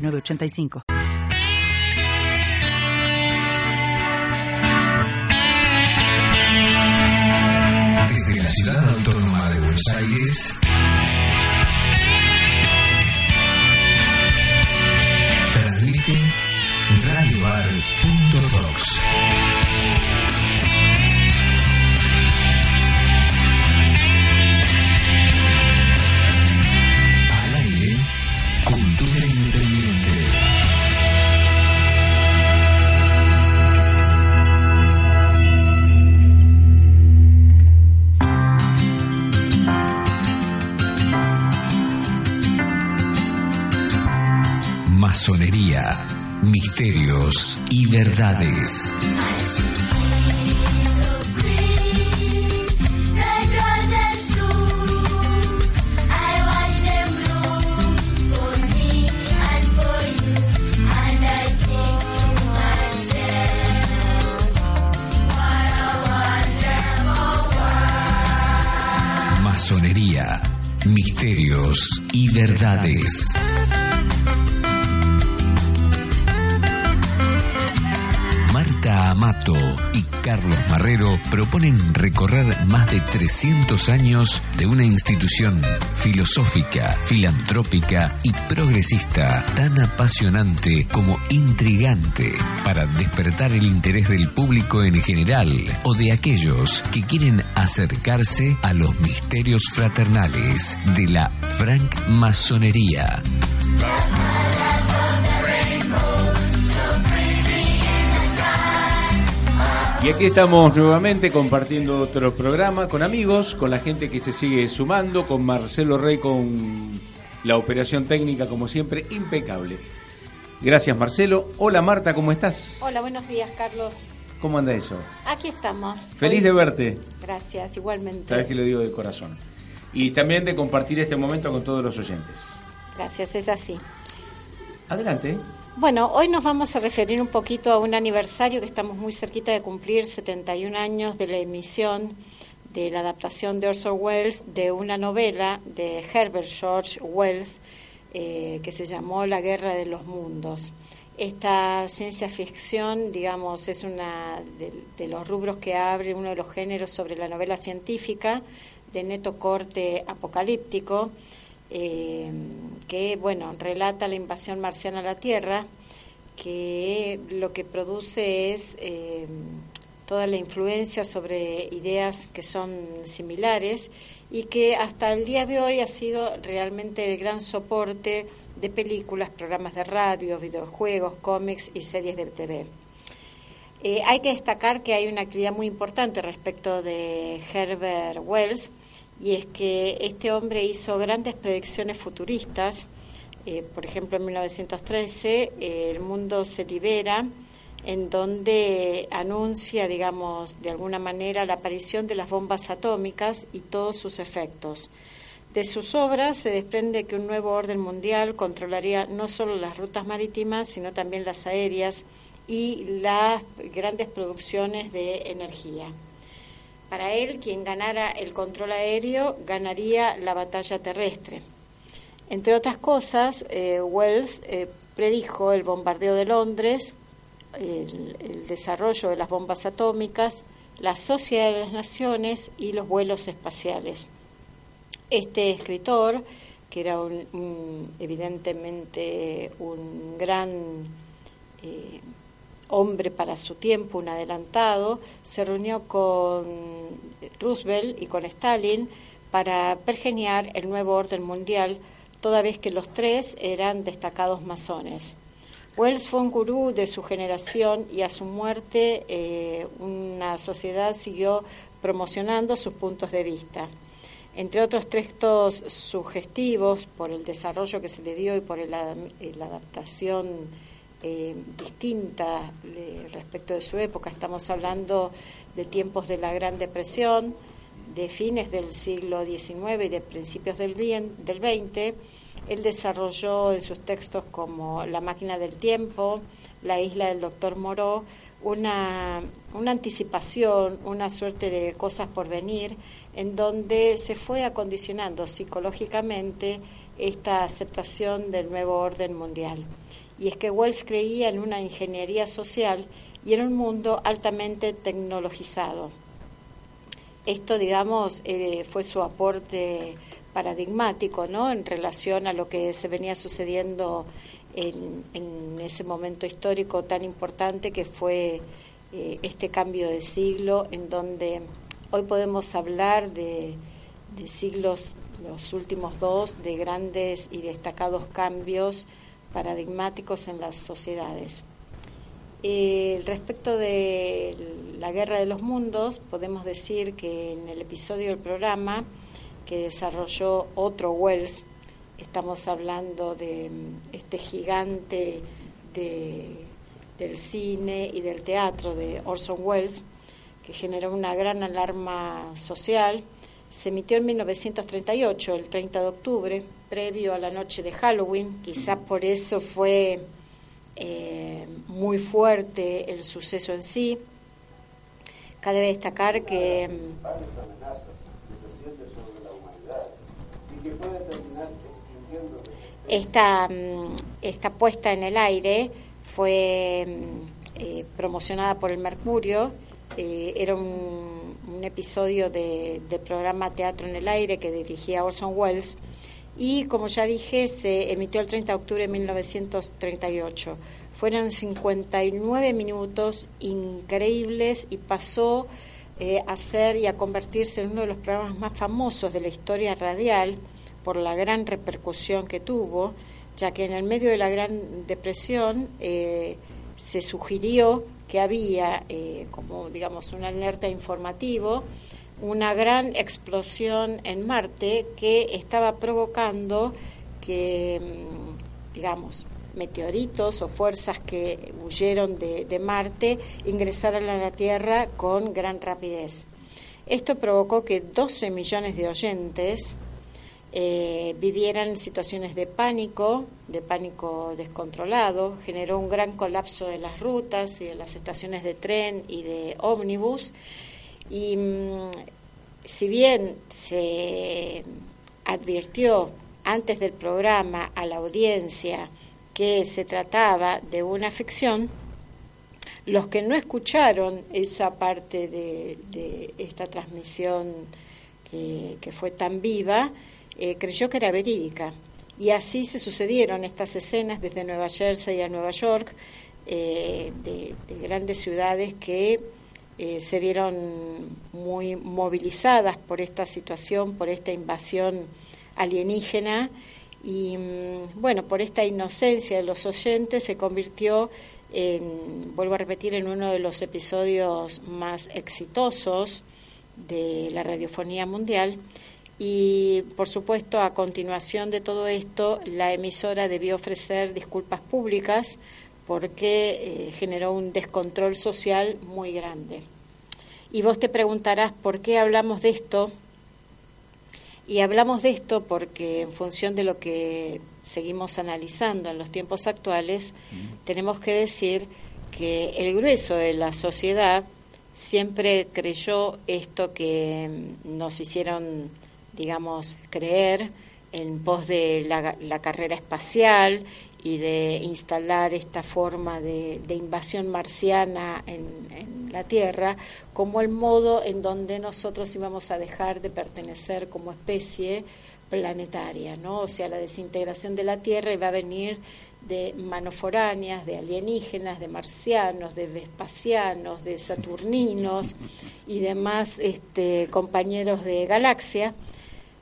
985. Desde la ciudad autónoma de Buenos Aires, transmite radioar.rocks. Masonería, misterios y verdades. Masonería, misterios y verdades. Amato y Carlos Marrero proponen recorrer más de 300 años de una institución filosófica, filantrópica y progresista tan apasionante como intrigante para despertar el interés del público en general o de aquellos que quieren acercarse a los misterios fraternales de la francmasonería. Y aquí estamos nuevamente compartiendo otro programa con amigos, con la gente que se sigue sumando, con Marcelo Rey con la operación técnica como siempre impecable. Gracias Marcelo. Hola Marta, ¿cómo estás? Hola, buenos días, Carlos. ¿Cómo anda eso? Aquí estamos. Feliz Hoy- de verte. Gracias, igualmente. Sabes que lo digo de corazón. Y también de compartir este momento con todos los oyentes. Gracias, es así. Adelante. Bueno, hoy nos vamos a referir un poquito a un aniversario que estamos muy cerquita de cumplir, 71 años de la emisión de la adaptación de Orson Welles de una novela de Herbert George Wells eh, que se llamó La Guerra de los Mundos. Esta ciencia ficción, digamos, es una de, de los rubros que abre uno de los géneros sobre la novela científica de neto corte apocalíptico eh, que bueno relata la invasión marciana a la Tierra, que lo que produce es eh, toda la influencia sobre ideas que son similares y que hasta el día de hoy ha sido realmente de gran soporte de películas, programas de radio, videojuegos, cómics y series de TV. Eh, hay que destacar que hay una actividad muy importante respecto de Herbert Wells, y es que este hombre hizo grandes predicciones futuristas. Eh, por ejemplo, en 1913, eh, el mundo se libera, en donde anuncia, digamos, de alguna manera la aparición de las bombas atómicas y todos sus efectos. De sus obras se desprende que un nuevo orden mundial controlaría no solo las rutas marítimas, sino también las aéreas y las grandes producciones de energía. Para él, quien ganara el control aéreo ganaría la batalla terrestre. Entre otras cosas, eh, Wells eh, predijo el bombardeo de Londres, el, desarrollo de las bombas atómicas, la sociedad de las naciones y los vuelos espaciales. Este escritor, que era evidentemente un gran eh, hombre para su tiempo, un adelantado, se reunió con Roosevelt y con Stalin para pergeniar el nuevo orden mundial, toda vez que los tres eran destacados masones. Wells fue un gurú de su generación y a su muerte eh, una sociedad siguió promocionando sus puntos de vista. Entre otros textos sugestivos por el desarrollo que se le dio y por la adaptación eh, distinta respecto de su época. Estamos hablando de tiempos de la Gran Depresión, de fines del siglo XIX y de principios del, del XX. Él desarrolló en sus textos como La máquina del tiempo, La isla del doctor Moreau, una, una anticipación, una suerte de cosas por venir, en donde se fue acondicionando psicológicamente esta aceptación del nuevo orden mundial. Y es que Wells creía en una ingeniería social y en un mundo altamente tecnologizado. Esto, digamos, eh, fue su aporte paradigmático, ¿no? En relación a lo que se venía sucediendo en, ese momento histórico tan importante que fue eh, este cambio de siglo, en donde hoy podemos hablar de, siglos, los últimos dos, de grandes y destacados cambios paradigmáticos en las sociedades. Eh, respecto de la guerra de los mundos, podemos decir que en el episodio del programa que desarrolló otro Wells, estamos hablando de mm, este gigante del cine y del teatro de Orson Welles, que generó una gran alarma social, se emitió en 1938, el 30 de octubre, previo a la noche de Halloween, quizás por eso fue eh, muy fuerte el suceso en sí. Cabe destacar que mm, esta, mm, esta puesta en el aire fue mm, eh, promocionada por el Mercurio, eh, era un, un episodio de, del programa Teatro en el Aire que dirigía Orson Welles y como ya dije se emitió el 30 de octubre de 1938. Fueron 59 minutos increíbles y pasó eh, a ser y a convertirse en uno de los programas más famosos de la historia radial por la gran repercusión que tuvo, ya que en el medio de la Gran Depresión eh, se sugirió que había, eh, como digamos, una alerta informativo, una gran explosión en Marte que estaba provocando que, mm, digamos, meteoritos o fuerzas que huyeron de, Marte ingresaran a la Tierra con gran rapidez. Esto provocó que 12 millones de oyentes eh, vivieran situaciones de pánico, de pánico descontrolado, generó un gran colapso de las rutas y de las estaciones de tren y de ómnibus. Y mm, si bien se advirtió antes del programa a la audiencia que se trataba de una ficción, los que no escucharon esa parte de, esta transmisión que fue tan viva, eh, creyó que era verídica. Y así se sucedieron estas escenas desde Nueva Jersey a Nueva York, eh, de, grandes ciudades que eh, se vieron muy movilizadas por esta situación, por esta invasión alienígena y mm, bueno, por esta inocencia de los oyentes se convirtió en, vuelvo a repetir, en uno de los episodios más exitosos de la radiofonía mundial. Y por supuesto a continuación de todo esto la emisora debió ofrecer disculpas públicas porque eh, generó un descontrol social muy grande. Y vos te preguntarás por qué hablamos de esto. Y hablamos de esto porque en función de lo que seguimos analizando en los tiempos actuales, tenemos que decir que el grueso de la sociedad siempre creyó esto que nos hicieron digamos, creer en pos de la, carrera espacial y de instalar esta forma de, invasión marciana en, la Tierra como el modo en donde nosotros íbamos a dejar de pertenecer como especie planetaria, ¿no? O sea, la desintegración de la Tierra iba a venir de manoforáneas, de alienígenas, de marcianos, de vespasianos, de saturninos y demás este, compañeros de galaxia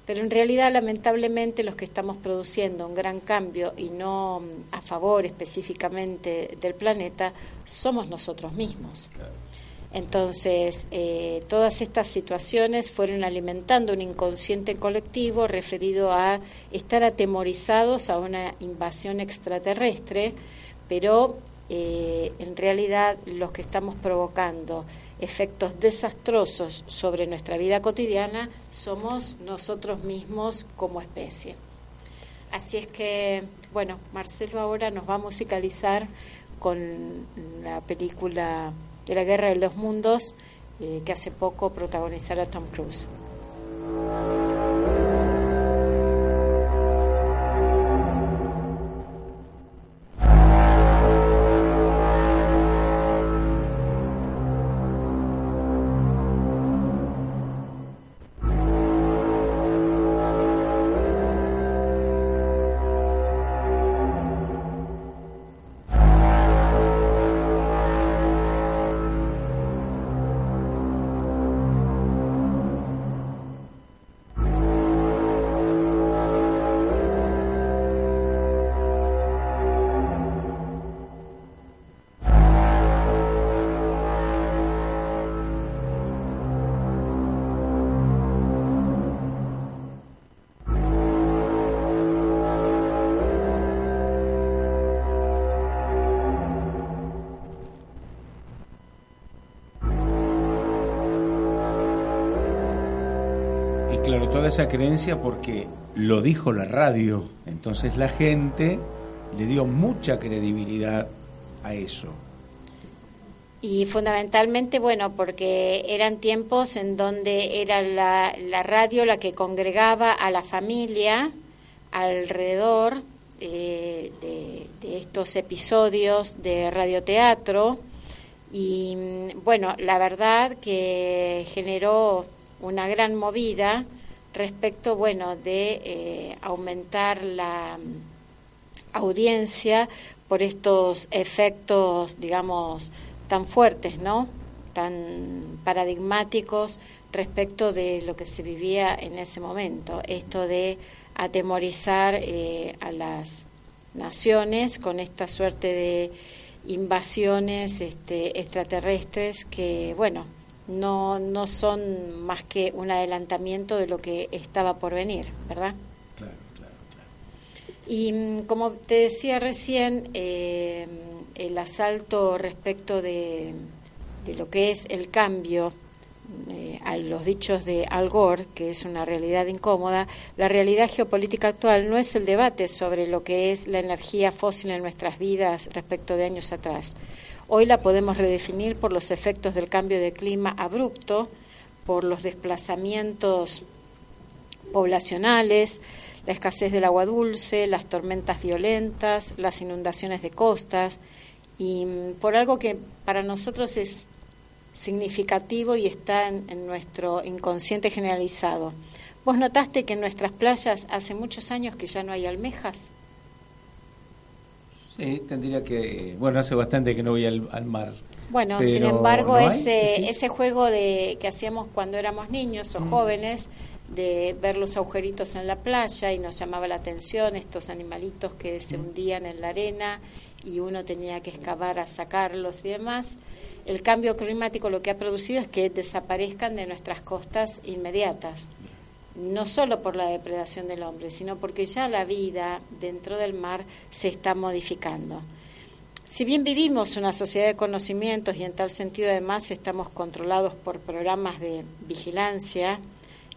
pero en realidad lamentablemente los que estamos produciendo un gran cambio y no mm, a favor específicamente del planeta somos nosotros mismos. Entonces, eh, todas estas situaciones fueron alimentando un inconsciente colectivo referido a estar atemorizados a una invasión extraterrestre, pero eh, en realidad lo que estamos provocando efectos desastrosos sobre nuestra vida cotidiana somos nosotros mismos como especie. Así es que, bueno, Marcelo ahora nos va a musicalizar con la película de la Guerra de los Mundos eh, que hace poco protagonizara Tom Cruise. Esa creencia porque lo dijo la radio. Entonces la gente le dio mucha credibilidad a eso. Y fundamentalmente, bueno, porque eran tiempos en donde era la, radio la que congregaba a la familia alrededor eh, de, de, estos episodios de radioteatro. Y bueno, la verdad que generó una gran movida respecto, bueno, de eh, aumentar la mm, audiencia por estos efectos, digamos, tan fuertes, ¿no? Tan paradigmáticos respecto de lo que se vivía en ese momento. Esto de atemorizar eh, a las naciones con esta suerte de invasiones este, extraterrestres que, bueno, no, no son más que un adelantamiento de lo que estaba por venir, ¿verdad? Claro, claro, claro. Y mm, como te decía recién, eh, el asalto respecto de, de, lo que es el cambio eh, a los dichos de Al Gore, que es una realidad incómoda, la realidad geopolítica actual no es el debate sobre lo que es la energía fósil en nuestras vidas respecto de años atrás Hoy la podemos redefinir por los efectos del cambio de clima abrupto, por los desplazamientos poblacionales, la escasez del agua dulce, las tormentas violentas, las inundaciones de costas y mm, por algo que para nosotros es significativo y está en, en, nuestro inconsciente generalizado. ¿Vos notaste que en nuestras playas hace muchos años que ya no hay almejas? Sí, tendría que. Bueno, hace bastante que no voy al, mar. Bueno, sin embargo, ese, ese juego de que hacíamos cuando éramos niños o mm. jóvenes, de ver los agujeritos en la playa y nos llamaba la atención estos animalitos que se mm. hundían en la arena y uno tenía que excavar a sacarlos y demás. El cambio climático lo que ha producido es que desaparezcan de nuestras costas inmediatas no solo por la depredación del hombre, sino porque ya la vida dentro del mar se está modificando. Si bien vivimos una sociedad de conocimientos y en tal sentido además estamos controlados por programas de vigilancia,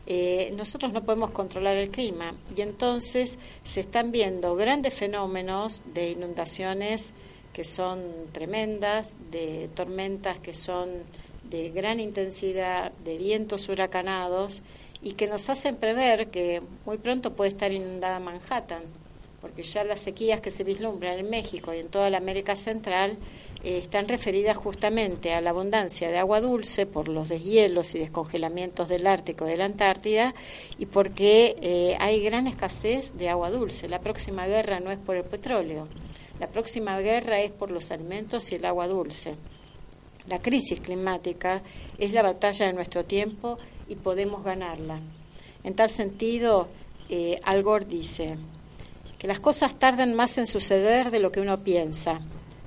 eh, nosotros no podemos controlar el clima y entonces se están viendo grandes fenómenos de inundaciones que son tremendas, de tormentas que son de gran intensidad, de vientos huracanados y que nos hacen prever que muy pronto puede estar inundada Manhattan, porque ya las sequías que se vislumbran en México y en toda la América Central eh, están referidas justamente a la abundancia de agua dulce por los deshielos y descongelamientos del Ártico y de la Antártida y porque eh, hay gran escasez de agua dulce. La próxima guerra no es por el petróleo, la próxima guerra es por los alimentos y el agua dulce. La crisis climática es la batalla de nuestro tiempo y podemos ganarla. En tal sentido, eh, Al Gore dice que las cosas tardan más en suceder de lo que uno piensa.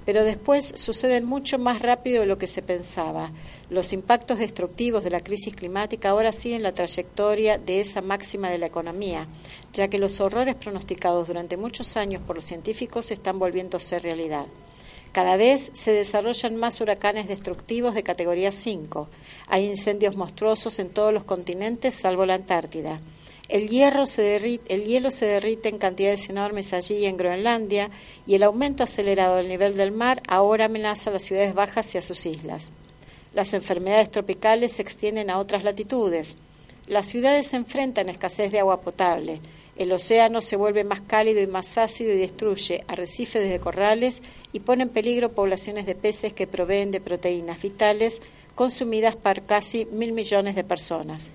pero después suceden mucho más rápido de lo que se pensaba. Los impactos destructivos de la crisis climática ahora siguen la trayectoria de esa máxima de la economía, ya que los horrores pronosticados durante muchos años por los científicos están volviéndose realidad. Cada vez se desarrollan más huracanes destructivos de categoría 5. Hay incendios monstruosos en todos los continentes salvo la Antártida. El, el hielo se derrite en cantidades enormes allí en Groenlandia y el aumento acelerado del nivel del mar ahora amenaza a las ciudades bajas y a sus islas. Las enfermedades tropicales se extienden a otras latitudes. Las ciudades se enfrentan a escasez de agua potable. El océano se vuelve más cálido y más ácido y destruye arrecifes de corrales y pone en peligro poblaciones de peces que proveen de proteínas vitales consumidas por casi mil millones de personas.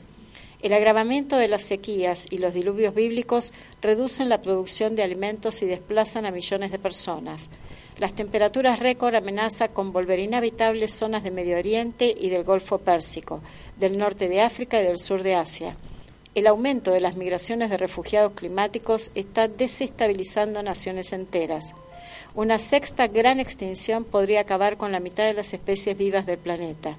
El agravamiento de las sequías y los diluvios bíblicos reducen la producción de alimentos y desplazan a millones de personas. Las temperaturas récord amenazan con volver inhabitables zonas de Medio Oriente y del Golfo Pérsico, del norte de África y del sur de Asia. El aumento de las migraciones de refugiados climáticos está desestabilizando naciones enteras. Una sexta gran extinción podría acabar con la mitad de las especies vivas del planeta.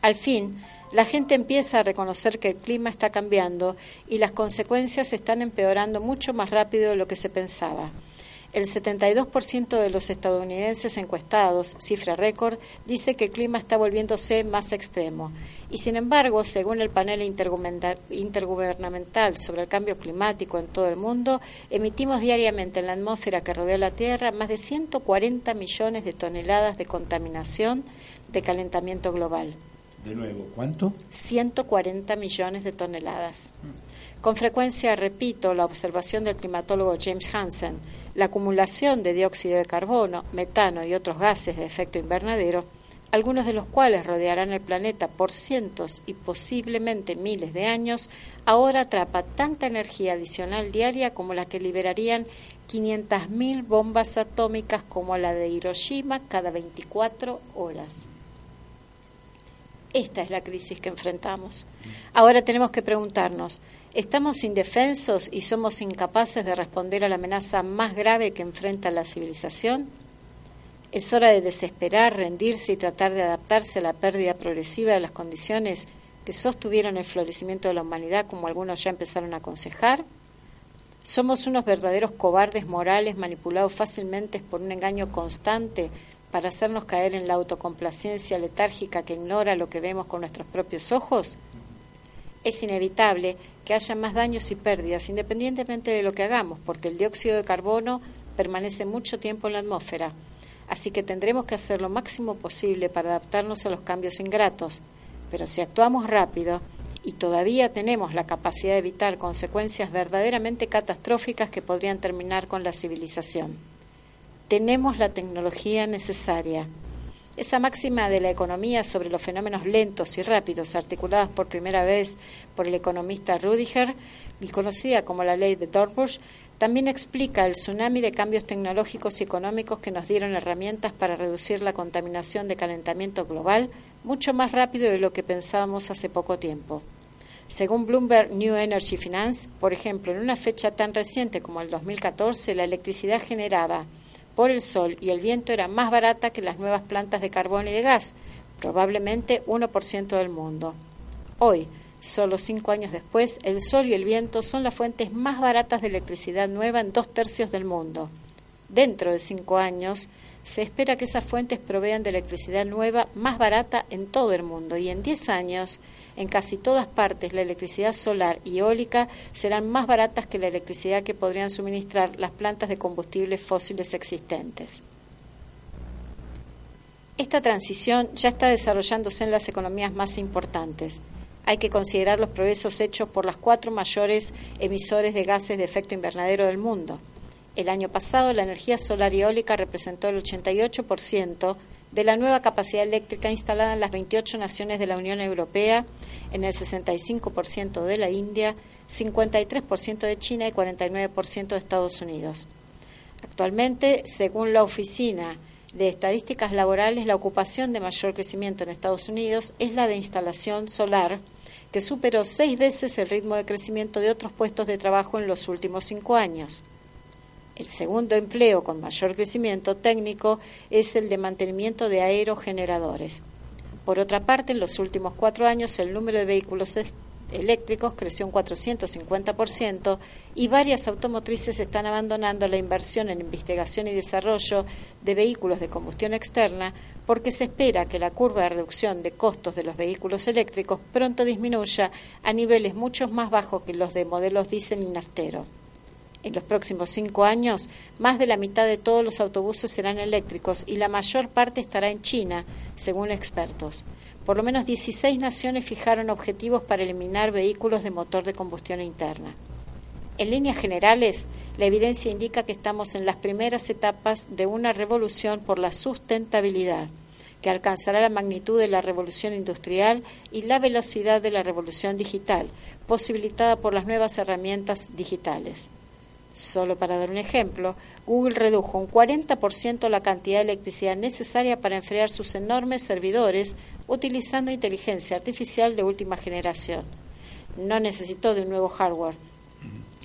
Al fin, la gente empieza a reconocer que el clima está cambiando y las consecuencias están empeorando mucho más rápido de lo que se pensaba. El 72% de los estadounidenses encuestados, cifra récord, dice que el clima está volviéndose más extremo. Y sin embargo, según el panel intergubernamental sobre el cambio climático en todo el mundo, emitimos diariamente en la atmósfera que rodea la Tierra más de 140 millones de toneladas de contaminación de calentamiento global. De nuevo, ¿cuánto? 140 millones de toneladas. Con frecuencia repito la observación del climatólogo James Hansen, la acumulación de dióxido de carbono, metano y otros gases de efecto invernadero, algunos de los cuales rodearán el planeta por cientos y posiblemente miles de años, ahora atrapa tanta energía adicional diaria como la que liberarían 500.000 bombas atómicas como la de Hiroshima cada 24 horas. Esta es la crisis que enfrentamos. Ahora tenemos que preguntarnos, ¿estamos indefensos y somos incapaces de responder a la amenaza más grave que enfrenta la civilización? ¿Es hora de desesperar, rendirse y tratar de adaptarse a la pérdida progresiva de las condiciones que sostuvieron el florecimiento de la humanidad, como algunos ya empezaron a aconsejar? ¿Somos unos verdaderos cobardes morales manipulados fácilmente por un engaño constante para hacernos caer en la autocomplacencia letárgica que ignora lo que vemos con nuestros propios ojos? Es inevitable que haya más daños y pérdidas independientemente de lo que hagamos, porque el dióxido de carbono permanece mucho tiempo en la atmósfera. Así que tendremos que hacer lo máximo posible para adaptarnos a los cambios ingratos. Pero si actuamos rápido, y todavía tenemos la capacidad de evitar consecuencias verdaderamente catastróficas que podrían terminar con la civilización tenemos la tecnología necesaria. Esa máxima de la economía sobre los fenómenos lentos y rápidos, articuladas por primera vez por el economista Rudiger y conocida como la ley de Dorbush, también explica el tsunami de cambios tecnológicos y económicos que nos dieron herramientas para reducir la contaminación de calentamiento global mucho más rápido de lo que pensábamos hace poco tiempo. Según Bloomberg New Energy Finance, por ejemplo, en una fecha tan reciente como el 2014, la electricidad generada por el sol y el viento era más barata que las nuevas plantas de carbón y de gas, probablemente 1% del mundo. Hoy, solo cinco años después, el sol y el viento son las fuentes más baratas de electricidad nueva en dos tercios del mundo. Dentro de cinco años, se espera que esas fuentes provean de electricidad nueva más barata en todo el mundo y en diez años en casi todas partes la electricidad solar y eólica serán más baratas que la electricidad que podrían suministrar las plantas de combustibles fósiles existentes. Esta transición ya está desarrollándose en las economías más importantes. Hay que considerar los progresos hechos por las cuatro mayores emisores de gases de efecto invernadero del mundo. El año pasado, la energía solar y eólica representó el 88% de la nueva capacidad eléctrica instalada en las 28 naciones de la Unión Europea, en el 65% de la India, 53% de China y 49% de Estados Unidos. Actualmente, según la Oficina de Estadísticas Laborales, la ocupación de mayor crecimiento en Estados Unidos es la de instalación solar, que superó seis veces el ritmo de crecimiento de otros puestos de trabajo en los últimos cinco años. El segundo empleo con mayor crecimiento técnico es el de mantenimiento de aerogeneradores. Por otra parte, en los últimos cuatro años el número de vehículos eléctricos creció un 450% y varias automotrices están abandonando la inversión en investigación y desarrollo de vehículos de combustión externa porque se espera que la curva de reducción de costos de los vehículos eléctricos pronto disminuya a niveles mucho más bajos que los de modelos diésel y naftero. En los próximos cinco años, más de la mitad de todos los autobuses serán eléctricos y la mayor parte estará en China, según expertos. Por lo menos 16 naciones fijaron objetivos para eliminar vehículos de motor de combustión interna. En líneas generales, la evidencia indica que estamos en las primeras etapas de una revolución por la sustentabilidad, que alcanzará la magnitud de la revolución industrial y la velocidad de la revolución digital, posibilitada por las nuevas herramientas digitales. Solo para dar un ejemplo, Google redujo un 40% la cantidad de electricidad necesaria para enfriar sus enormes servidores utilizando inteligencia artificial de última generación. No necesitó de un nuevo hardware.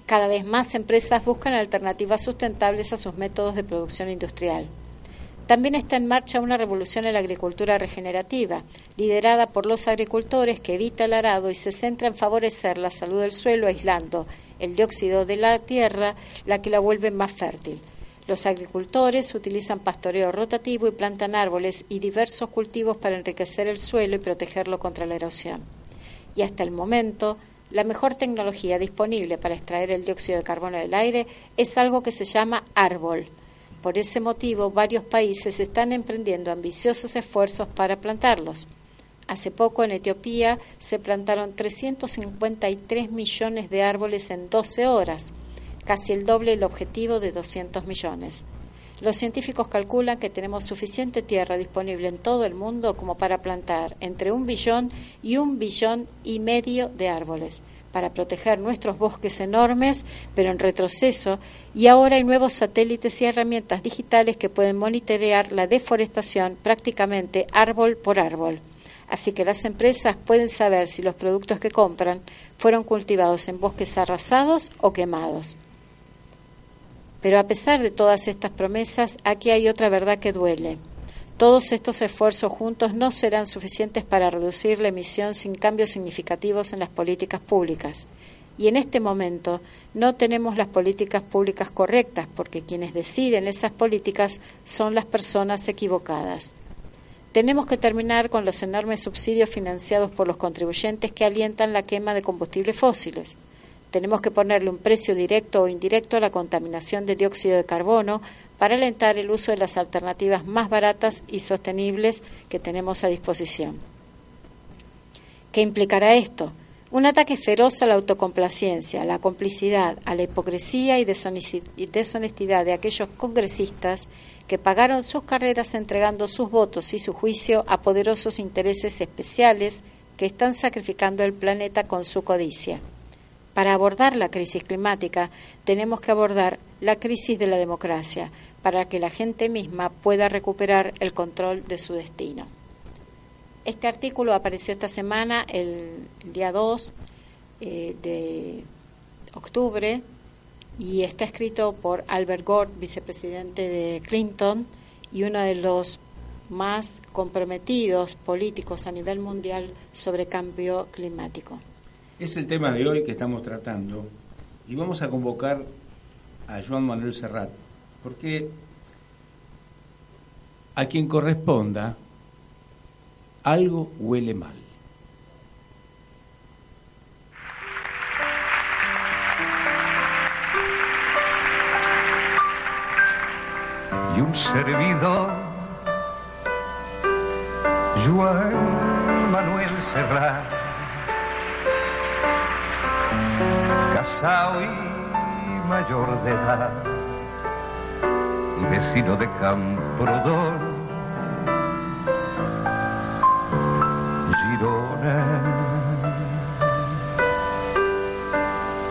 Cada vez más empresas buscan alternativas sustentables a sus métodos de producción industrial. También está en marcha una revolución en la agricultura regenerativa, liderada por los agricultores que evita el arado y se centra en favorecer la salud del suelo aislando el dióxido de la tierra, la que la vuelve más fértil. Los agricultores utilizan pastoreo rotativo y plantan árboles y diversos cultivos para enriquecer el suelo y protegerlo contra la erosión. Y hasta el momento, la mejor tecnología disponible para extraer el dióxido de carbono del aire es algo que se llama árbol. Por ese motivo, varios países están emprendiendo ambiciosos esfuerzos para plantarlos. Hace poco en Etiopía se plantaron 353 millones de árboles en 12 horas, casi el doble del objetivo de 200 millones. Los científicos calculan que tenemos suficiente tierra disponible en todo el mundo como para plantar entre un billón y un billón y medio de árboles para proteger nuestros bosques enormes, pero en retroceso, y ahora hay nuevos satélites y herramientas digitales que pueden monitorear la deforestación prácticamente árbol por árbol. Así que las empresas pueden saber si los productos que compran fueron cultivados en bosques arrasados o quemados. Pero a pesar de todas estas promesas, aquí hay otra verdad que duele. Todos estos esfuerzos juntos no serán suficientes para reducir la emisión sin cambios significativos en las políticas públicas. Y en este momento no tenemos las políticas públicas correctas porque quienes deciden esas políticas son las personas equivocadas. Tenemos que terminar con los enormes subsidios financiados por los contribuyentes que alientan la quema de combustibles fósiles. Tenemos que ponerle un precio directo o indirecto a la contaminación de dióxido de carbono para alentar el uso de las alternativas más baratas y sostenibles que tenemos a disposición. ¿Qué implicará esto? Un ataque feroz a la autocomplacencia, a la complicidad, a la hipocresía y deshonestidad de aquellos congresistas que pagaron sus carreras entregando sus votos y su juicio a poderosos intereses especiales que están sacrificando el planeta con su codicia. Para abordar la crisis climática tenemos que abordar la crisis de la democracia para que la gente misma pueda recuperar el control de su destino. Este artículo apareció esta semana, el día 2 eh, de octubre, y está escrito por Albert Gore, vicepresidente de Clinton y uno de los más comprometidos políticos a nivel mundial sobre cambio climático. Es el tema de hoy que estamos tratando y vamos a convocar a Joan Manuel Serrat, porque a quien corresponda, algo huele mal. Y un servidor, Juan Manuel Serrat, casado y mayor de edad, y vecino de Camprodón, Girona,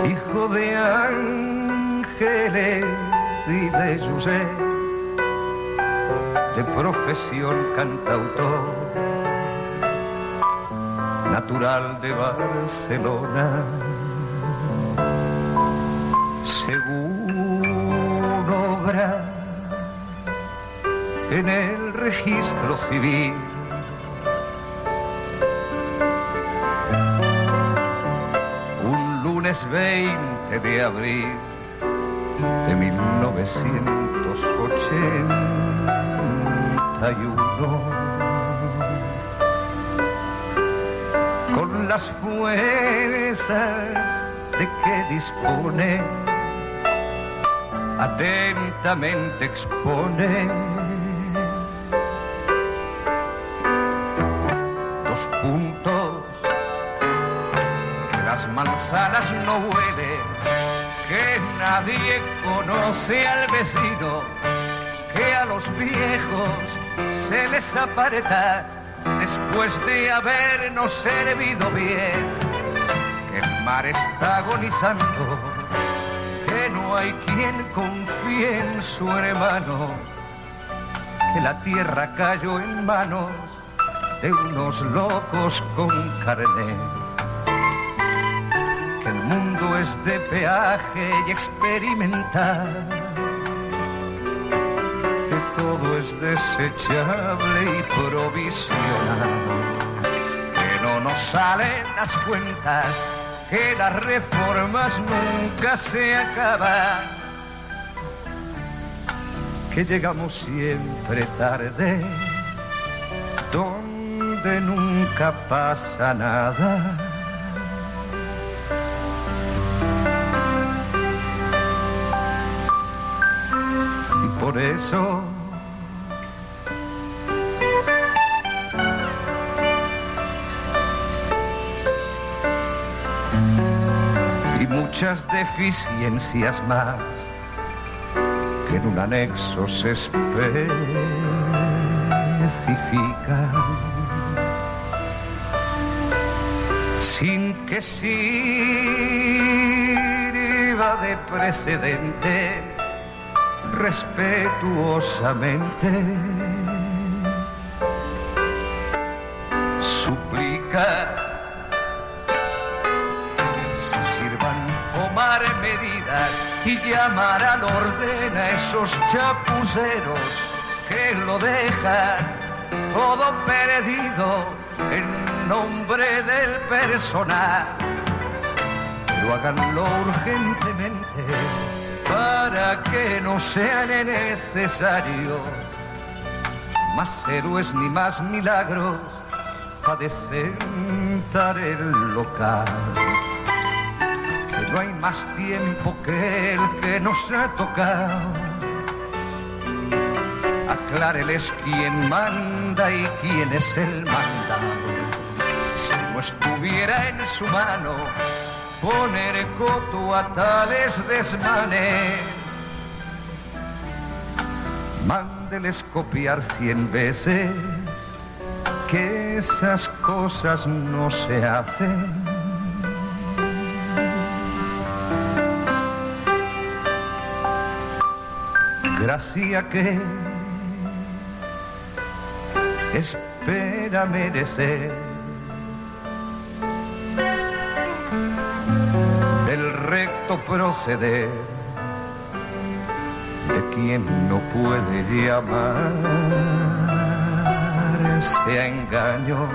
hijo de ángeles y de José de profesión cantautor, natural de Barcelona, seguro habrá en el registro civil. Un lunes 20 de abril de 1981. Con las fuerzas de que dispone, atentamente expone dos puntos que las manzanas no huelen que nadie conoce al vecino, que a los viejos se les aparta después de habernos servido bien, que el mar está agonizando, que no hay quien confíe en su hermano, que la tierra cayó en manos de unos locos con carnet que el mundo es de peaje y experimental, es desechable y provisional, que no nos salen las cuentas, que las reformas nunca se acaban, que llegamos siempre tarde, donde nunca pasa nada. por eso muchas deficiencias más que en un anexo se especifican. Sin que sirva de precedente respetuosamente suplica y llamar al orden a esos chapuceros que lo dejan todo perdido en nombre del personal pero háganlo urgentemente para que no sean necesarios más héroes ni más milagros para desentar el local. No hay más tiempo que el que nos ha tocado. Acláreles quién manda y quién es el mandado. Si no estuviera en su mano poner coto a tales desmanes. Mándeles copiar cien veces que esas cosas no se hacen. Gracia que espera merecer recto proceder de quien no puede llamarse a engaño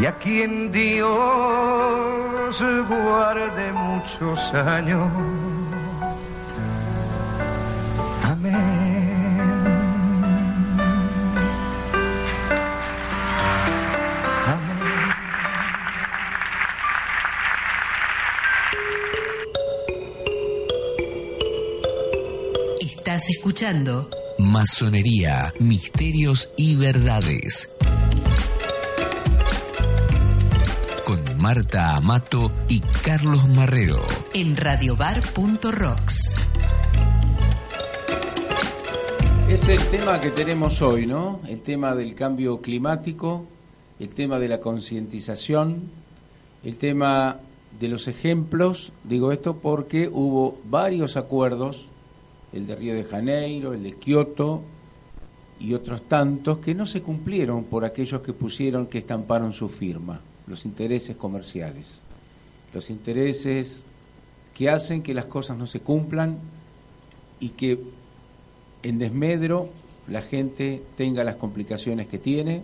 y a quien Dios guarde muchos años. Estás escuchando Masonería, misterios y verdades. Con Marta Amato y Carlos Marrero. en radiobar.rocks. Es el tema que tenemos hoy, ¿no? El tema del cambio climático, el tema de la concientización, el tema de los ejemplos. Digo esto porque hubo varios acuerdos, el de Río de Janeiro, el de Kioto y otros tantos que no se cumplieron por aquellos que pusieron, que estamparon su firma, los intereses comerciales, los intereses que hacen que las cosas no se cumplan y que en desmedro la gente tenga las complicaciones que tiene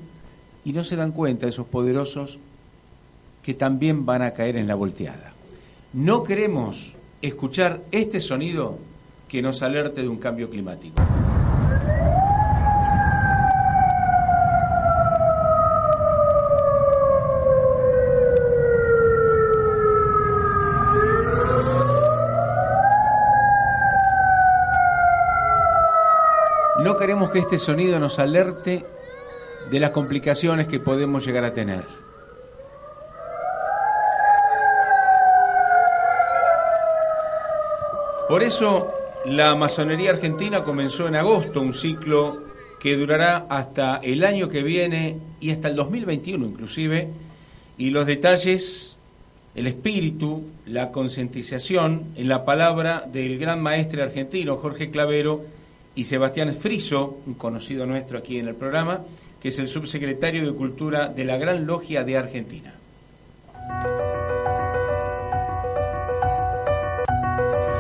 y no se dan cuenta esos poderosos que también van a caer en la volteada. No queremos escuchar este sonido que nos alerte de un cambio climático. No queremos que este sonido nos alerte de las complicaciones que podemos llegar a tener. Por eso la masonería argentina comenzó en agosto un ciclo que durará hasta el año que viene y hasta el 2021 inclusive, y los detalles, el espíritu, la concientización en la palabra del gran maestre argentino Jorge Clavero y Sebastián Friso, un conocido nuestro aquí en el programa, que es el subsecretario de Cultura de la Gran Logia de Argentina.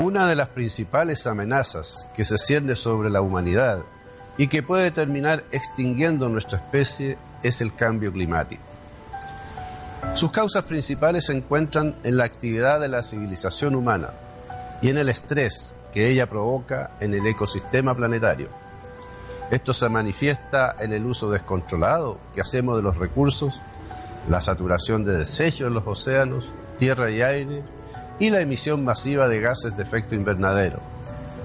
Una de las principales amenazas que se cierne sobre la humanidad y que puede terminar extinguiendo nuestra especie es el cambio climático. Sus causas principales se encuentran en la actividad de la civilización humana y en el estrés que ella provoca en el ecosistema planetario. Esto se manifiesta en el uso descontrolado que hacemos de los recursos, la saturación de desechos en los océanos, tierra y aire, y la emisión masiva de gases de efecto invernadero,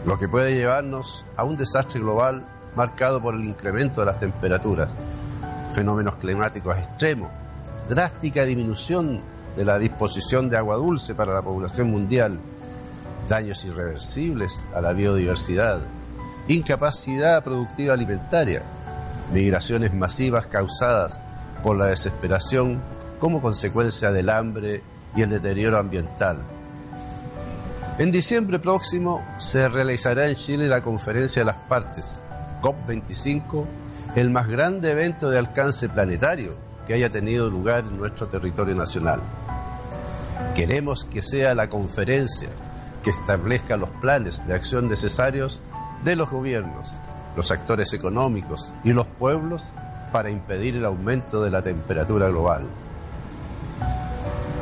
lo que puede llevarnos a un desastre global marcado por el incremento de las temperaturas, fenómenos climáticos extremos, drástica disminución de la disposición de agua dulce para la población mundial, daños irreversibles a la biodiversidad, incapacidad productiva alimentaria, migraciones masivas causadas por la desesperación como consecuencia del hambre y el deterioro ambiental, en diciembre próximo se realizará en Chile la Conferencia de las Partes, COP25, el más grande evento de alcance planetario que haya tenido lugar en nuestro territorio nacional. Queremos que sea la conferencia que establezca los planes de acción necesarios de los gobiernos, los actores económicos y los pueblos para impedir el aumento de la temperatura global.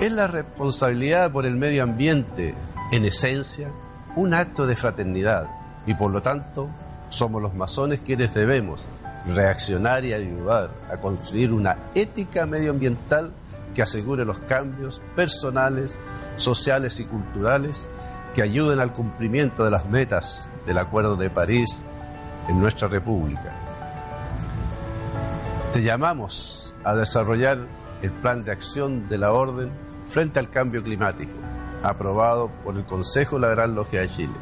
Es la responsabilidad por el medio ambiente en esencia, un acto de fraternidad y por lo tanto somos los masones quienes debemos reaccionar y ayudar a construir una ética medioambiental que asegure los cambios personales, sociales y culturales que ayuden al cumplimiento de las metas del Acuerdo de París en nuestra República. Te llamamos a desarrollar el plan de acción de la Orden frente al cambio climático aprobado por el Consejo de la Gran Logia de Chile.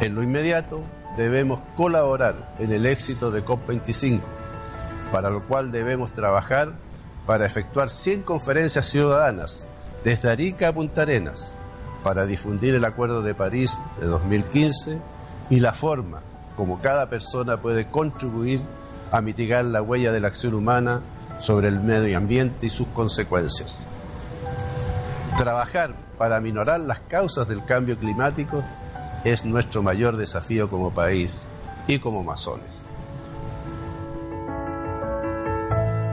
En lo inmediato debemos colaborar en el éxito de COP25, para lo cual debemos trabajar para efectuar 100 conferencias ciudadanas desde Arica a Punta Arenas para difundir el Acuerdo de París de 2015 y la forma como cada persona puede contribuir a mitigar la huella de la acción humana sobre el medio ambiente y sus consecuencias. Trabajar para minorar las causas del cambio climático es nuestro mayor desafío como país y como masones.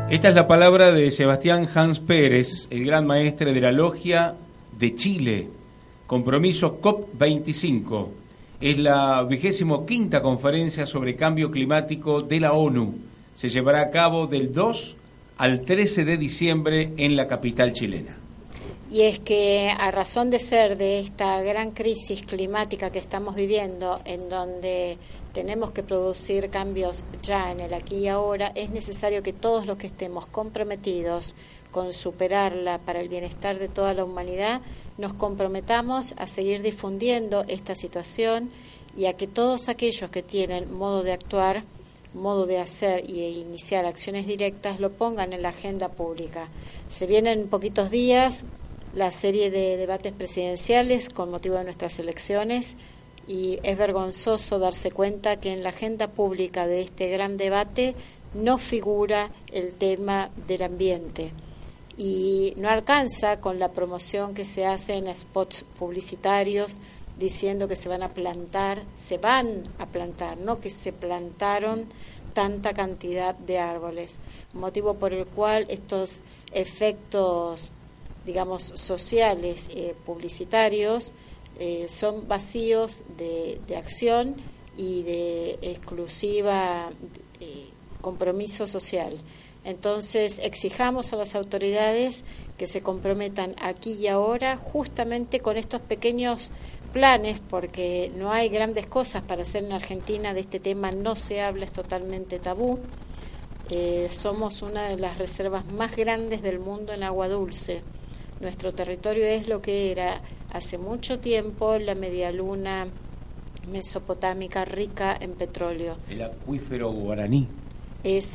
Esta es la palabra de Sebastián Hans Pérez, el gran maestre de la logia de Chile. Compromiso COP25. Es la vigésimo quinta conferencia sobre cambio climático de la ONU. Se llevará a cabo del 2 al 13 de diciembre en la capital chilena y es que a razón de ser de esta gran crisis climática que estamos viviendo, en donde tenemos que producir cambios ya en el aquí y ahora, es necesario que todos los que estemos comprometidos con superarla para el bienestar de toda la humanidad, nos comprometamos a seguir difundiendo esta situación y a que todos aquellos que tienen modo de actuar, modo de hacer y iniciar acciones directas lo pongan en la agenda pública. Se vienen poquitos días, la serie de debates presidenciales con motivo de nuestras elecciones y es vergonzoso darse cuenta que en la agenda pública de este gran debate no figura el tema del ambiente. y no alcanza con la promoción que se hace en spots publicitarios diciendo que se van a plantar, se van a plantar, no que se plantaron tanta cantidad de árboles, motivo por el cual estos efectos, digamos, sociales, eh, publicitarios, eh, son vacíos de, acción y de exclusiva eh, compromiso social. Entonces, exijamos a las autoridades que se comprometan aquí y ahora justamente con estos pequeños planes, porque no hay grandes cosas para hacer en Argentina, de este tema no se habla, es totalmente tabú. Somos una de las reservas más grandes del mundo en agua dulce. Nuestro territorio es lo que era hace mucho tiempo la medialuna mesopotámica rica en petróleo. El acuífero guaraní,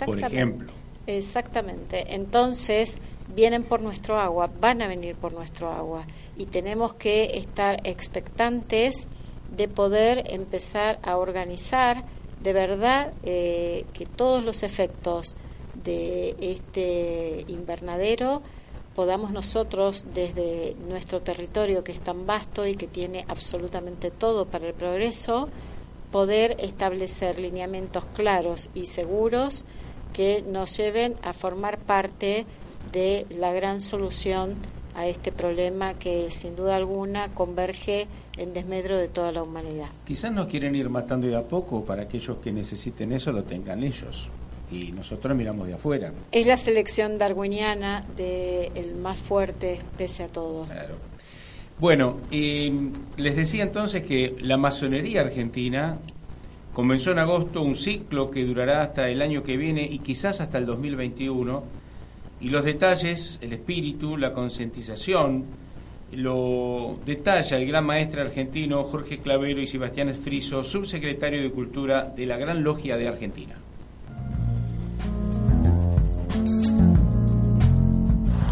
por ejemplo. Exactamente. Entonces, vienen por nuestro agua, van a venir por nuestro agua y tenemos que estar expectantes de poder empezar a organizar de verdad eh, que todos los efectos de este invernadero podamos nosotros desde nuestro territorio que es tan vasto y que tiene absolutamente todo para el progreso, poder establecer lineamientos claros y seguros que nos lleven a formar parte de la gran solución a este problema que sin duda alguna converge en desmedro de toda la humanidad. Quizás nos quieren ir matando de a poco para aquellos que necesiten eso lo tengan ellos y nosotros miramos de afuera. Es la selección darwiniana del el más fuerte pese a todo. Claro. Bueno, les decía entonces que la masonería argentina comenzó en agosto un ciclo que durará hasta el año que viene y quizás hasta el 2021 y los detalles, el espíritu, la concientización, lo detalla el gran maestro argentino Jorge Clavero y Sebastián Esfriso, subsecretario de Cultura de la Gran Logia de Argentina.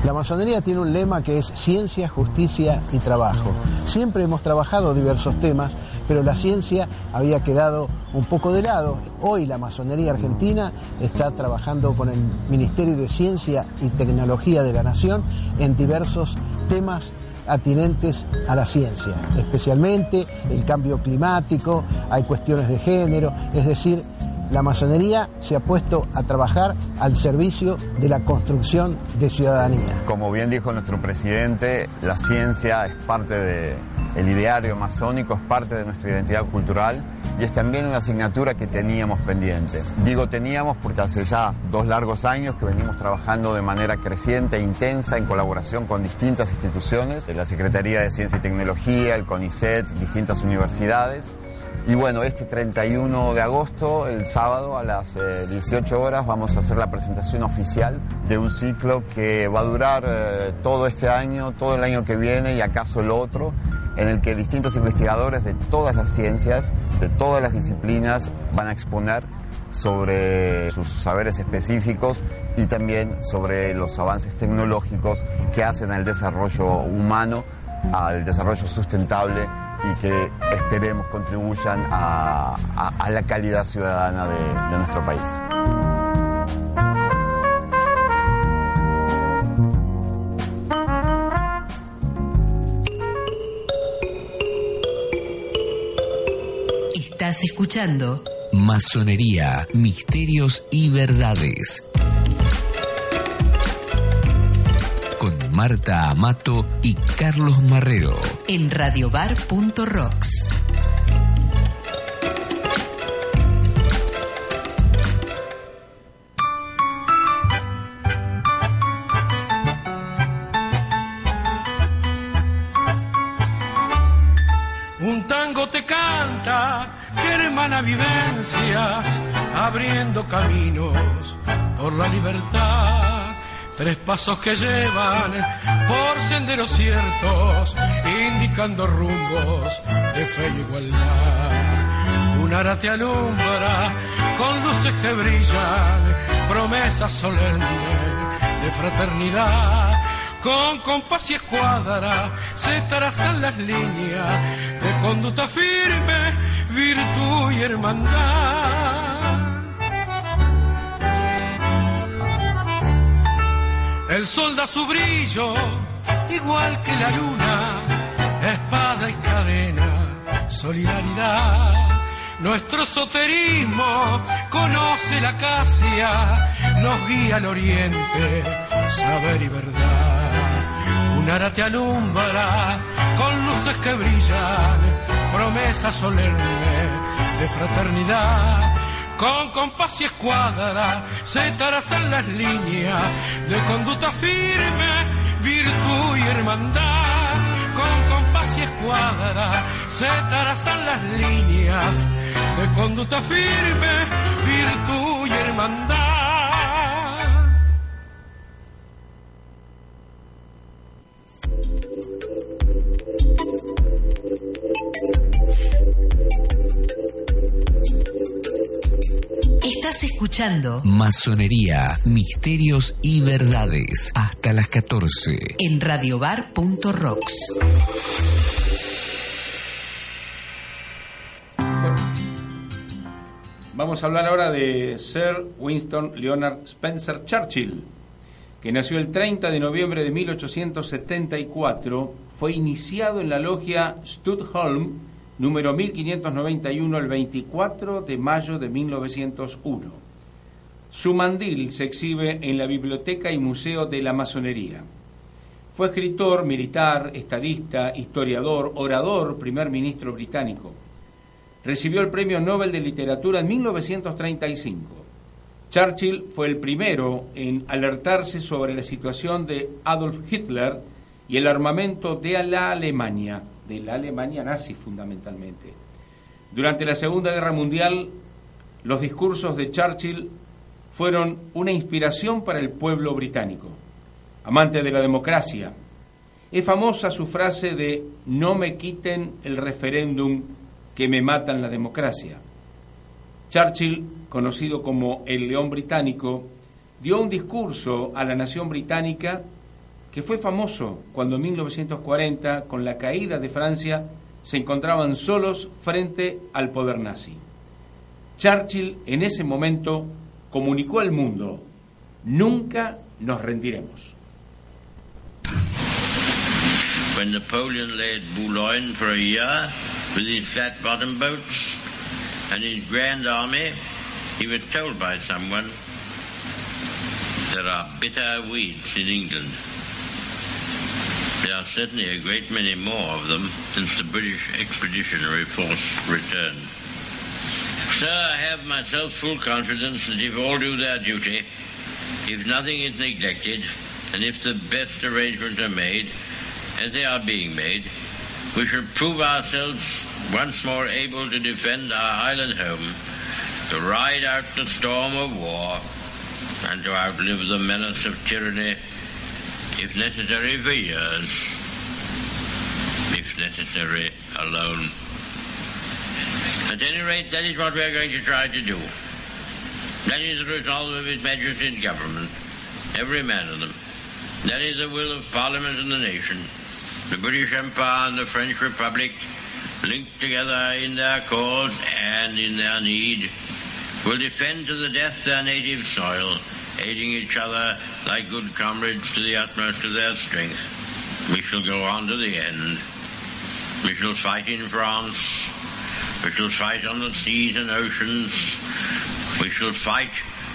La masonería tiene un lema que es ciencia, justicia y trabajo. Siempre hemos trabajado diversos temas, pero la ciencia había quedado un poco de lado. Hoy la masonería argentina está trabajando con el Ministerio de Ciencia y Tecnología de la Nación en diversos temas atinentes a la ciencia, especialmente el cambio climático, hay cuestiones de género, es decir, la masonería se ha puesto a trabajar al servicio de la construcción de ciudadanía. Como bien dijo nuestro presidente, la ciencia es parte del ideario masónico, es parte de nuestra identidad cultural y es también una asignatura que teníamos pendiente. Digo teníamos porque hace ya dos largos años que venimos trabajando de manera creciente e intensa en colaboración con distintas instituciones, la Secretaría de Ciencia y Tecnología, el CONICET, distintas universidades y bueno, este 31 de agosto, el sábado a las 18 eh, horas, vamos a hacer la presentación oficial de un ciclo que va a durar eh, todo este año, todo el año que viene y acaso el otro, en el que distintos investigadores de todas las ciencias, de todas las disciplinas, van a exponer sobre sus saberes específicos y también sobre los avances tecnológicos que hacen al desarrollo humano, al desarrollo sustentable y que esperemos contribuyan a, la calidad ciudadana de, nuestro país. Estás escuchando Masonería, Misterios y Verdades Marta Amato y Carlos Marrero. En radiobar.rocks. Un tango te canta, que hermana vivencias, abriendo caminos por la libertad Tres pasos que llevan por senderos ciertos, indicando rumbos de fe y igualdad. Un ara te alumbra con luces que brillan, promesas solemnes de fraternidad. Con compás y escuadra se trazan las líneas de conducta firme, virtud y hermandad El sol da su brillo, igual que la luna, espada y cadena, solidaridad. Nuestro soterismo conoce la acacia, nos guía al oriente, saber y verdad. Un ara te alumbra con luces que brillan, promesa solemne de fraternidad. Con compás y escuadra se trazan las líneas de conducta firme, virtud y hermandad. Con compás y escuadra se trazan las líneas de conducta firme, virtud y hermandad. Estás escuchando Masonería, misterios y verdades. Hasta las 14. en radiobar.rocks. Vamos a hablar ahora de Sir Winston Leonard Spencer Churchill, que nació el 30 de noviembre de 1874, fue iniciado en la logia Studholm, número 1591, el 24 de mayo de 1901. Su mandil se exhibe en la Biblioteca y Museo de la Masonería. Fue escritor, militar, estadista, historiador, orador, primer ministro británico. Recibió el Premio Nobel de Literatura en 1935. Churchill fue el primero en alertarse sobre la situación de Adolf Hitler y el armamento de la Alemania, de la Alemania nazi fundamentalmente. Durante la Segunda Guerra Mundial, los discursos de Churchill fueron una inspiración para el pueblo británico. Amante de la democracia, es famosa su frase de no me quiten el referéndum que me matan la democracia. Churchill, conocido como el León Británico, dio un discurso a la nación británica que fue famoso cuando en 1940, con la caída de Francia, se encontraban solos frente al poder nazi. Churchill en ese momento comunicó al mundo, nunca nos rendiremos. When Napoleon lay Boulogne for a year with his flat bottom boats and his grand army, he was told by someone, there are bitter weeds in England. There are certainly a great many more of them since the British Expeditionary Force returned. Sir, I have myself full confidence that if all do their duty, if nothing is neglected, and if the best arrangements are made, as they are being made, we shall prove ourselves once more able to defend our island home, to ride out the storm of war, and to outlive the menace of tyranny, if necessary for years, if necessary alone. At any rate, that is what we are going to try to do. That is the resolve of His Majesty's government, every man of them. That is the will of Parliament and the nation. The British Empire and the French Republic, linked together in their cause and in their need, will defend to the death their native soil, aiding each other like good comrades to the utmost of their strength. We shall go on to the end. We shall fight in France. We shall fight on the seas and oceans. We shall fight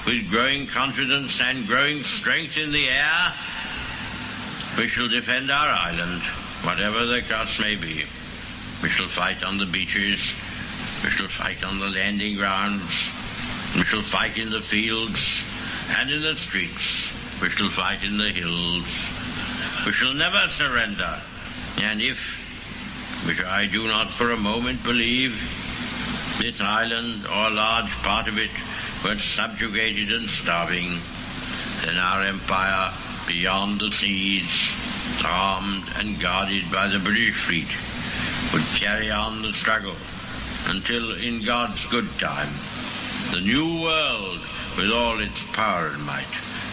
with growing confidence and growing strength in the air. We shall defend our island, whatever the cost may be. We shall fight on the beaches. We shall fight on the landing grounds. We shall fight in the fields and in the streets. We shall fight in the hills. We shall never surrender. And if, which I do not for a moment believe, this island or a large part of it were subjugated and starving, then our empire beyond the seas, armed and guarded by the British fleet, would carry on the struggle until in God's good time, the new world with all its power and might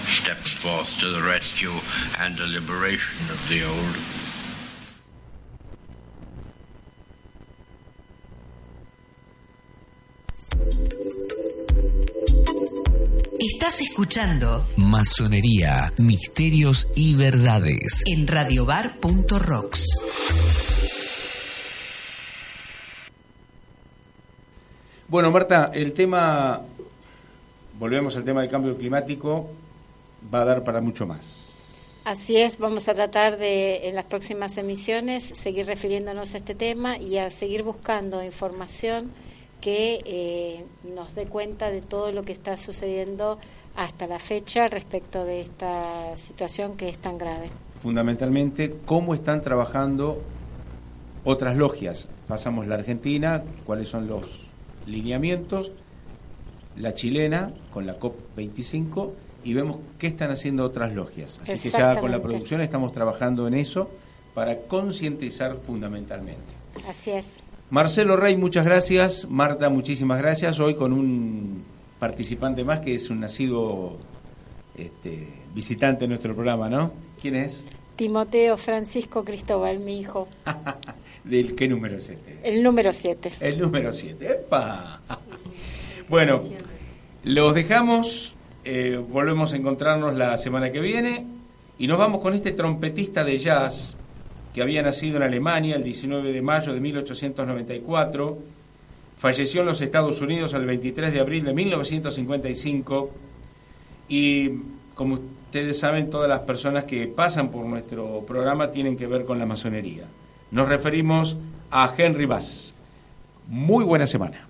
steps forth to the rescue and the liberation of the old. Estás Estás escuchando Masonería, misterios y verdades. en radiobar.rocks. Bueno, Marta, el tema, volvemos al tema del cambio climático, va a dar para mucho más. Así es, vamos a tratar de en las próximas emisiones seguir refiriéndonos a este tema y a seguir buscando información que eh, nos dé cuenta de todo lo que está sucediendo hasta la fecha respecto de esta situación que es tan grave. Fundamentalmente, cómo están trabajando otras logias. Pasamos la Argentina, cuáles son los lineamientos, la chilena con la COP25 y vemos qué están haciendo otras logias. Así que ya con la producción estamos trabajando en eso para concientizar fundamentalmente. Así es. Marcelo Rey, muchas gracias. Marta, muchísimas gracias. Hoy con un participante más que es un nacido este, visitante de nuestro programa, ¿no? ¿Quién es? Timoteo Francisco Cristóbal, mi hijo, ¿Del qué número es este? el número 7. El número 7. ¡Epa! Bueno, los dejamos, eh, volvemos a encontrarnos la semana que viene y nos vamos con este trompetista de jazz que había nacido en Alemania el 19 de mayo de 1894, falleció en los Estados Unidos el 23 de abril de 1955 y como ustedes saben todas las personas que pasan por nuestro programa tienen que ver con la masonería. Nos referimos a Henry Bass. Muy buena semana.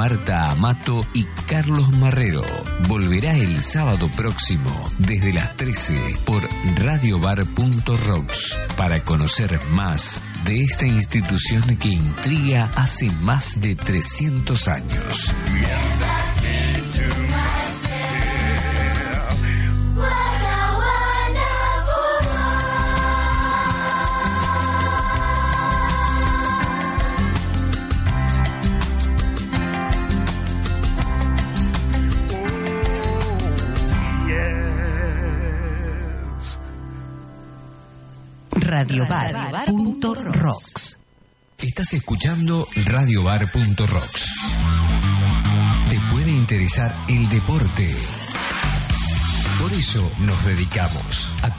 Marta Amato y Carlos Marrero. Volverá el sábado próximo desde las 13 por radiobar.rocks para conocer más de esta institución que intriga hace más de 300 años. radiobar.rocks. Estás escuchando radiobar.rocks. Te puede interesar el deporte. Por eso nos dedicamos a